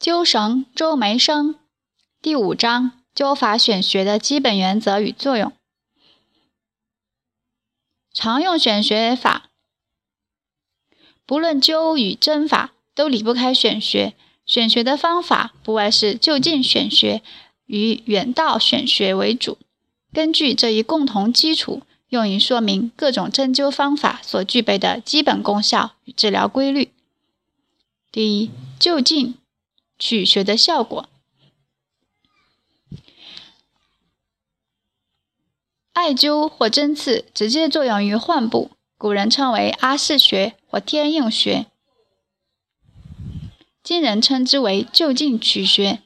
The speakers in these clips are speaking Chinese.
灸绳周梅生第五章灸法选穴的基本原则与作用。常用选穴法，不论灸与针法，都离不开选穴。选穴的方法不外是就近选穴与远道选穴为主。根据这一共同基础，用于说明各种针灸方法所具备的基本功效与治疗规律。第一，就近。取穴的效果，艾灸或针刺直接作用于患部，古人称为阿是穴或天应穴，今人称之为就近取穴。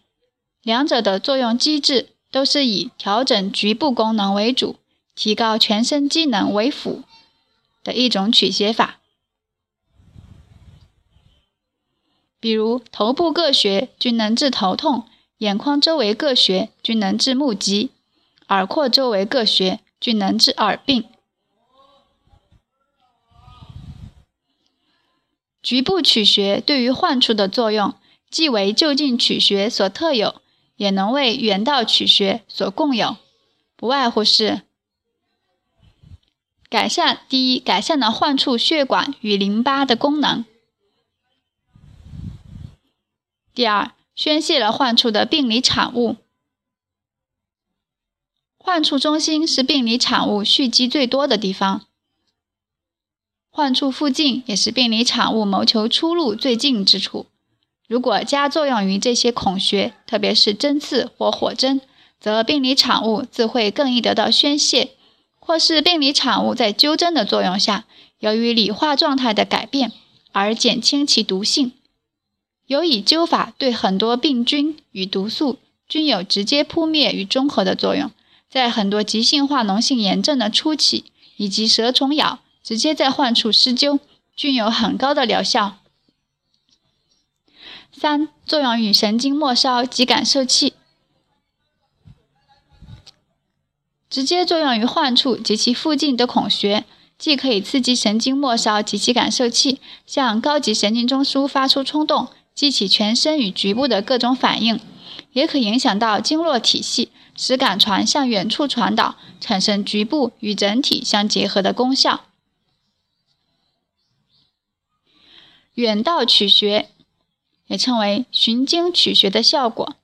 两者的作用机制都是以调整局部功能为主，提高全身机能为辅的一种取穴法。比如头部各穴均能治头痛，眼眶周围各穴均能治目疾，耳廓周围各穴均能治耳病。局部取穴对于患处的作用，既为就近取穴所特有，也能为远道取穴所共有，不外乎是改善第一，改善了患处血管与淋巴的功能。第二，宣泄了患处的病理产物。患处中心是病理产物蓄积最多的地方，患处附近也是病理产物谋求出路最近之处。如果加作用于这些孔穴，特别是针刺或火针，则病理产物自会更易得到宣泄；或是病理产物在灸针的作用下，由于理化状态的改变而减轻其毒性。尤以灸法对很多病菌与毒素均有直接扑灭与中和的作用，在很多急性化脓性炎症的初期，以及蛇虫咬，直接在患处施灸，均有很高的疗效。三、作用于神经末梢及感受器，直接作用于患处及其附近的孔穴，既可以刺激神经末梢及其感受器，向高级神经中枢发出冲动。激起全身与局部的各种反应，也可影响到经络体系，使感传向远处传导，产生局部与整体相结合的功效。远道取穴，也称为循经取穴的效果，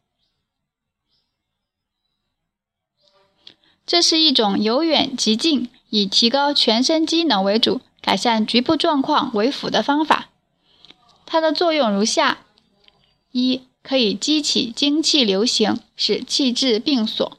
这是一种由远及近，以提高全身机能为主，改善局部状况为辅的方法。它的作用如下：一、可以激起精气流行，使气滞病所。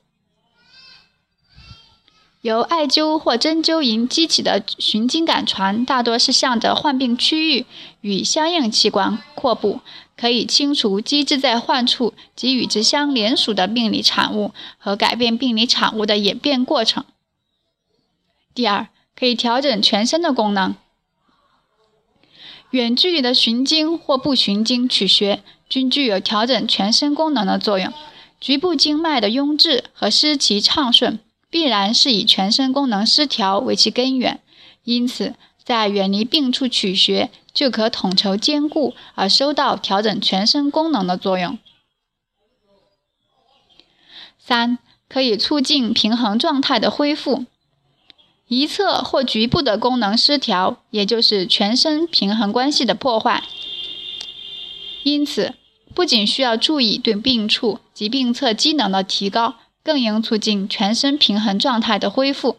由艾灸或针灸引激起的循经感传，大多是向着患病区域与相应器官扩布，可以清除积滞在患处及与之相连属的病理产物和改变病理产物的演变过程。第二，可以调整全身的功能。远距离的循经或不循经取穴，均具有调整全身功能的作用。局部经脉的壅滞和失其畅顺，必然是以全身功能失调为其根源。因此，在远离病处取穴，就可统筹兼顾而收到调整全身功能的作用。三，可以促进平衡状态的恢复。一侧或局部的功能失调，也就是全身平衡关系的破坏。因此，不仅需要注意对病处及病侧机能的提高，更应促进全身平衡状态的恢复。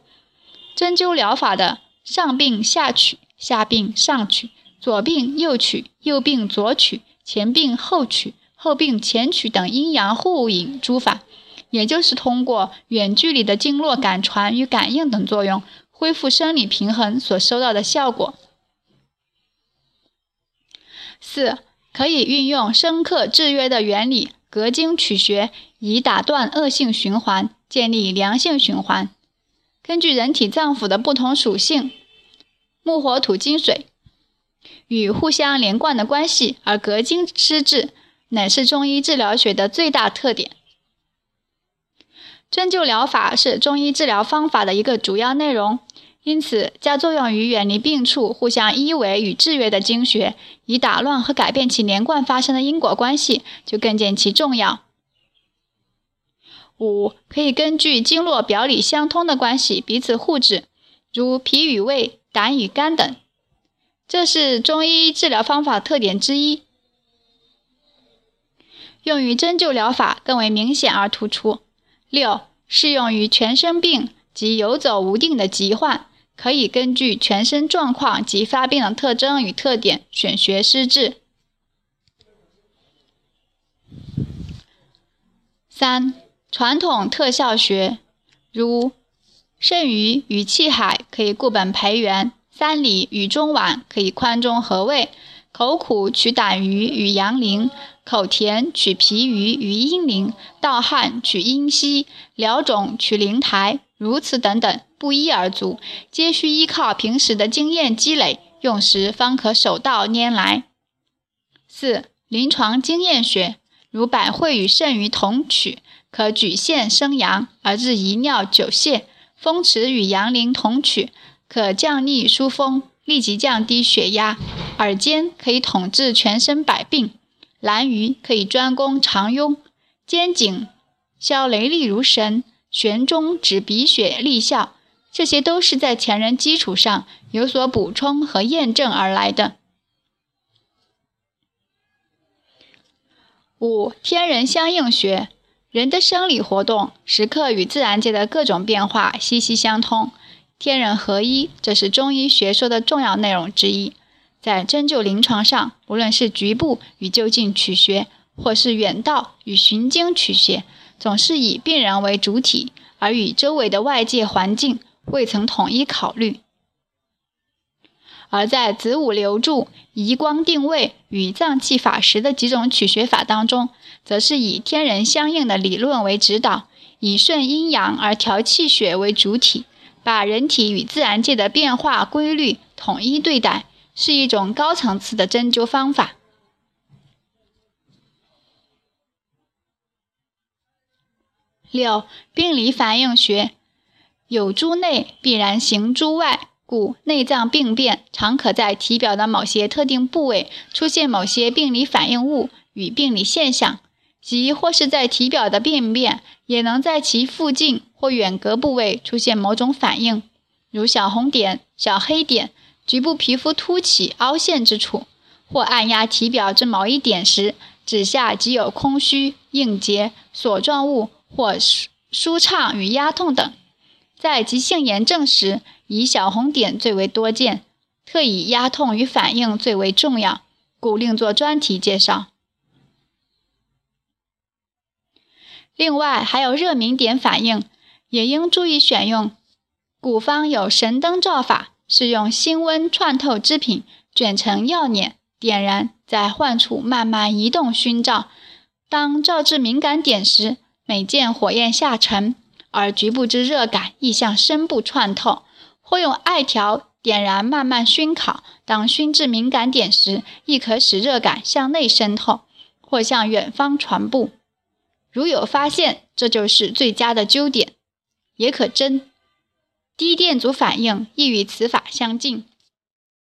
针灸疗法的上病下取、下病上取、左病右取、右病左取、前病后取、后病前取等阴阳互引诸法，也就是通过远距离的经络感传与感应等作用。恢复生理平衡所收到的效果。四，可以运用生克制约的原理，隔经取穴，以打断恶性循环，建立良性循环。根据人体脏腑的不同属性，木、火、土、金、水与互相连贯的关系，而隔经施治，乃是中医治疗学的最大特点。针灸疗法是中医治疗方法的一个主要内容。因此，加作用于远离病处、互相依偎与制约的经穴，以打乱和改变其连贯发生的因果关系，就更见其重要。五，可以根据经络表里相通的关系彼此互治，如脾与胃、胆与肝等，这是中医治疗方法特点之一。用于针灸疗法更为明显而突出。六，适用于全身病及游走无定的疾患。可以根据全身状况及发病的特征与特点选穴施治。三、传统特效穴，如肾俞与气海可以固本培元，三里与中脘可以宽中和胃，口苦取胆俞与阳陵，口甜取脾俞与阴陵，盗汗取阴溪，疗肿取灵台，如此等等。不一而足，皆需依靠平时的经验积累，用时方可手到拈来。四、临床经验学，如百会与肾俞同取，可举陷生阳而治遗尿久泻；风池与阳陵同取，可降逆疏风，立即降低血压；耳尖可以统治全身百病；蓝鱼可以专攻肠痈；肩颈消雷厉如神，悬中止鼻血立效。这些都是在前人基础上有所补充和验证而来的。五、天人相应学，人的生理活动时刻与自然界的各种变化息息相通，天人合一，这是中医学说的重要内容之一。在针灸临床上，无论是局部与就近取穴，或是远道与循经取穴，总是以病人为主体，而与周围的外界环境。未曾统一考虑，而在子午流注、移光定位与脏器法时的几种取穴法当中，则是以天人相应的理论为指导，以顺阴阳而调气血为主体，把人体与自然界的变化规律统一对待，是一种高层次的针灸方法。六、病理反应学。有诸内必然行诸外，故内脏病变常可在体表的某些特定部位出现某些病理反应物与病理现象，即或是在体表的病变，也能在其附近或远隔部位出现某种反应，如小红点、小黑点、局部皮肤凸起、凹陷之处，或按压体表之某一点时，指下即有空虚、硬结、索状物或舒舒畅与压痛等。在急性炎症时，以小红点最为多见，特以压痛与反应最为重要，故另作专题介绍。另外还有热敏点反应，也应注意选用。古方有神灯照法，是用辛温串透之品卷成药碾，点燃，在患处慢慢移动熏照。当照至敏感点时，每见火焰下沉。而局部之热感亦向深部串透，或用艾条点燃，慢慢熏烤。当熏至敏感点时，亦可使热感向内渗透，或向远方传布。如有发现，这就是最佳的灸点。也可针。低电阻反应亦与此法相近。